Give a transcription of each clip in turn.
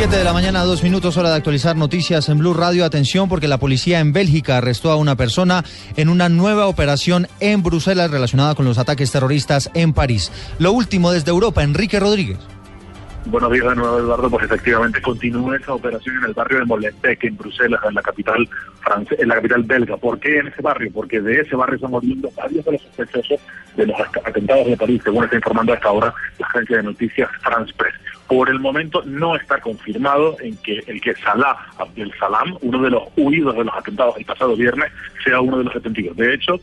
7 de la mañana, dos minutos, hora de actualizar noticias en Blue Radio. Atención, porque la policía en Bélgica arrestó a una persona en una nueva operación en Bruselas relacionada con los ataques terroristas en París. Lo último desde Europa, Enrique Rodríguez. Buenos días de nuevo, Eduardo. Pues efectivamente continúa esa operación en el barrio de Molenbeek, en Bruselas, en la capital france en la capital belga. ¿Por qué en ese barrio? Porque de ese barrio estamos viendo varios de los sospechosos de los atentados de París, según está informando hasta ahora la agencia de noticias France Press. Por el momento no está confirmado en que el que Salah Abdel Salam, uno de los huidos de los atentados el pasado viernes, sea uno de los detenidos. De hecho,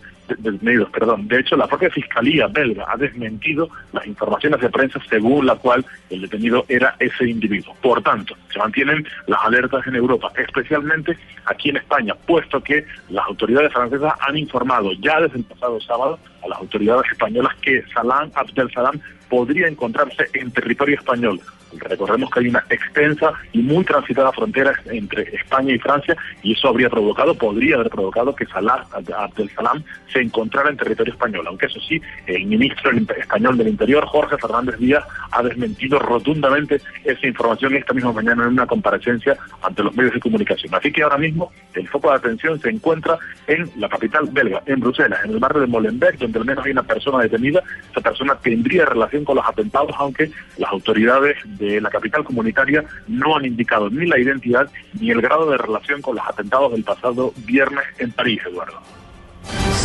perdón. De hecho, la propia fiscalía belga ha desmentido las informaciones de prensa según la cual el detenido era ese individuo. Por tanto, se mantienen las alertas en Europa, especialmente aquí en España, puesto que las autoridades francesas han informado ya desde el pasado sábado a las autoridades españolas que Salam Abdel Salam podría encontrarse en territorio español. Recordemos que hay una extensa y muy transitada frontera entre España y Francia y eso habría provocado, podría haber provocado que Salah Abdel Salam se encontrara en territorio español. Aunque eso sí, el ministro español del Interior, Jorge Fernández Díaz, ha desmentido rotundamente esa información esta misma mañana en una comparecencia ante los medios de comunicación. Así que ahora mismo el foco de atención se encuentra en la capital belga, en Bruselas, en el barrio de Molenbeek, donde al menos hay una persona detenida. Esa persona tendría relación con los atentados, aunque las autoridades de la capital comunitaria no han indicado ni la identidad ni el grado de relación con los atentados del pasado viernes en París, Eduardo.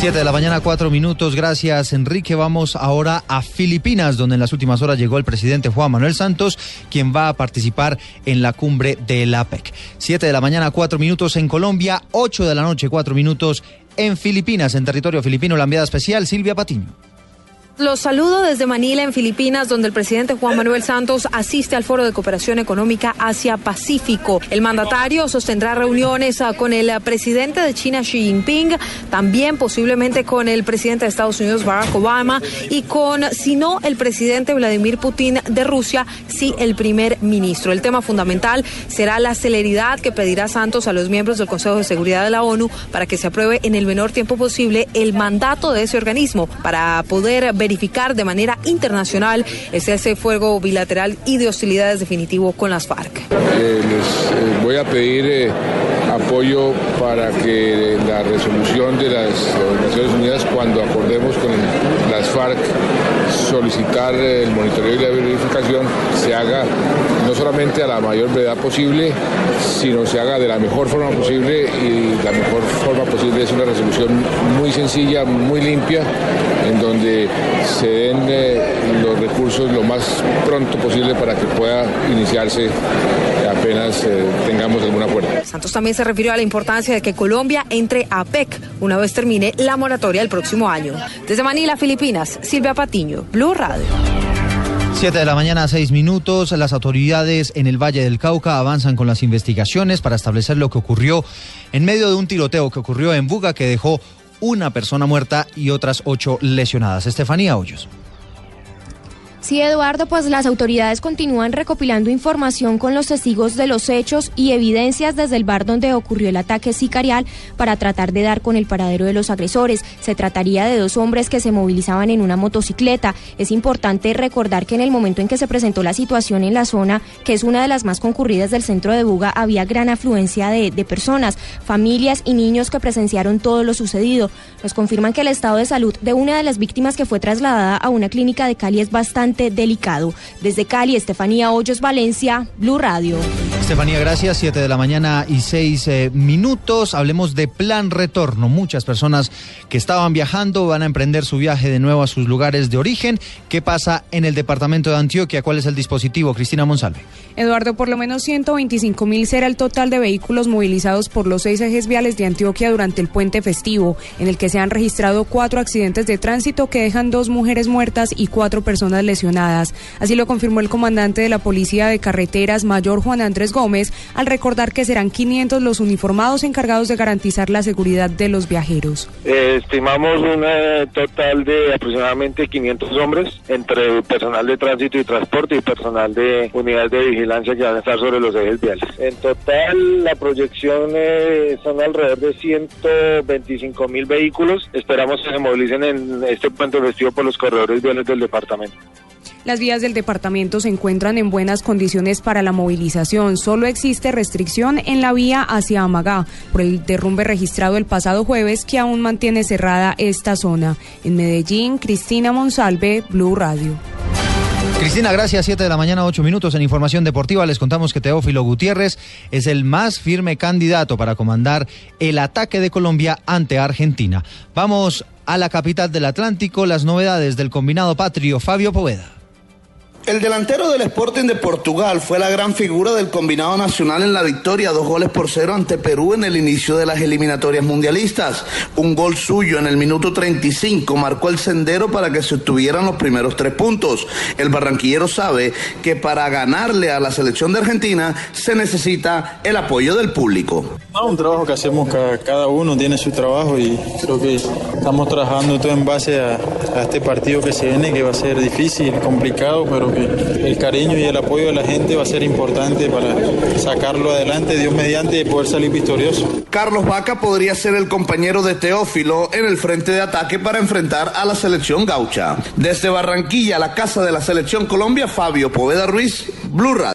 7 de la mañana, cuatro minutos. Gracias, Enrique. Vamos ahora a Filipinas, donde en las últimas horas llegó el presidente Juan Manuel Santos, quien va a participar en la cumbre de la APEC. 7 de la mañana, cuatro minutos en Colombia, 8 de la noche, cuatro minutos en Filipinas, en territorio filipino, la enviada especial Silvia Patiño. Los saludo desde Manila, en Filipinas, donde el presidente Juan Manuel Santos asiste al Foro de Cooperación Económica Asia-Pacífico. El mandatario sostendrá reuniones ah, con el presidente de China, Xi Jinping, también posiblemente con el presidente de Estados Unidos, Barack Obama, y con, si no, el presidente Vladimir Putin de Rusia, sí, el primer ministro. El tema fundamental será la celeridad que pedirá Santos a los miembros del Consejo de Seguridad de la ONU para que se apruebe en el menor tiempo posible el mandato de ese organismo para poder verificar de manera internacional el cese fuego bilateral y de hostilidades definitivo con las FARC. Eh, les eh, voy a pedir eh, apoyo para que la resolución de las Naciones Unidas, cuando acordemos con las FARC solicitar el monitoreo y la verificación, se haga no solamente a la mayor brevedad posible, sino se haga de la mejor forma posible y la mejor forma posible es una resolución muy sencilla, muy limpia, en donde se den eh, los recursos lo más pronto posible para que pueda iniciarse apenas eh, tengamos alguna puerta. Santos también se refirió a la importancia de que Colombia entre a PEC una vez termine la moratoria el próximo año. Desde Manila, Filipinas, Silvia Patiño, Blue Radio. 7 de la mañana, seis minutos. Las autoridades en el Valle del Cauca avanzan con las investigaciones para establecer lo que ocurrió en medio de un tiroteo que ocurrió en Buga que dejó una persona muerta y otras ocho lesionadas. Estefanía Hoyos. Sí, Eduardo, pues las autoridades continúan recopilando información con los testigos de los hechos y evidencias desde el bar donde ocurrió el ataque sicarial para tratar de dar con el paradero de los agresores. Se trataría de dos hombres que se movilizaban en una motocicleta. Es importante recordar que en el momento en que se presentó la situación en la zona, que es una de las más concurridas del centro de Buga, había gran afluencia de, personas, familias y niños que presenciaron todo lo sucedido. Nos confirman que el estado de salud de una de las víctimas que fue trasladada a una clínica de Cali es bastante delicado. Desde Cali, Estefanía Hoyos, Valencia, Blue Radio. Estefanía, gracias. Siete de la mañana y seis eh, minutos. Hablemos de plan retorno. Muchas personas que estaban viajando van a emprender su viaje de nuevo a sus lugares de origen. ¿Qué pasa en el departamento de Antioquia? ¿Cuál es el dispositivo? Cristina Monsalve. Eduardo, por lo menos 125 mil será el total de vehículos movilizados por los seis ejes viales de Antioquia durante el puente festivo, en el que se han registrado cuatro accidentes de tránsito que dejan dos mujeres muertas y cuatro personas lesionadas. Así lo confirmó el comandante de la Policía de Carreteras, Mayor Juan Andrés Gómez, al recordar que serán 500 los uniformados encargados de garantizar la seguridad de los viajeros. Eh, estimamos un eh, total de aproximadamente 500 hombres entre personal de tránsito y transporte y personal de unidades de vigilancia que van a estar sobre los ejes viales. En total, la proyección eh, son alrededor de 125 mil vehículos. Esperamos que se movilicen en este puente festivo por los corredores viales del departamento. Las vías del departamento se encuentran en buenas condiciones para la movilización. Solo existe restricción en la vía hacia Amagá por el derrumbe registrado el pasado jueves que aún mantiene cerrada esta zona. En Medellín, Cristina Monsalve, Blue Radio. Cristina, gracias. Siete de la mañana, ocho minutos en Información Deportiva. Les contamos que Teófilo Gutiérrez es el más firme candidato para comandar el ataque de Colombia ante Argentina. Vamos a la capital del Atlántico, las novedades del combinado patrio Fabio Poveda. El delantero del Sporting de Portugal fue la gran figura del combinado nacional en la victoria, dos goles por cero ante Perú en el inicio de las eliminatorias mundialistas. Un gol suyo en el minuto 35 marcó el sendero para que se obtuvieran los primeros tres puntos. El barranquillero sabe que para ganarle a la selección de Argentina se necesita el apoyo del público. Un trabajo que hacemos cada uno, tiene su trabajo y creo que estamos trabajando todo en base a, este partido que se viene, que va a ser difícil, complicado, pero el cariño y el apoyo de la gente va a ser importante para sacarlo adelante, Dios mediante, y poder salir victorioso. Carlos Vaca podría ser el compañero de Teófilo en el frente de ataque para enfrentar a la selección gaucha. Desde Barranquilla, la casa de la selección Colombia, Fabio Poveda Ruiz, Blue Radio.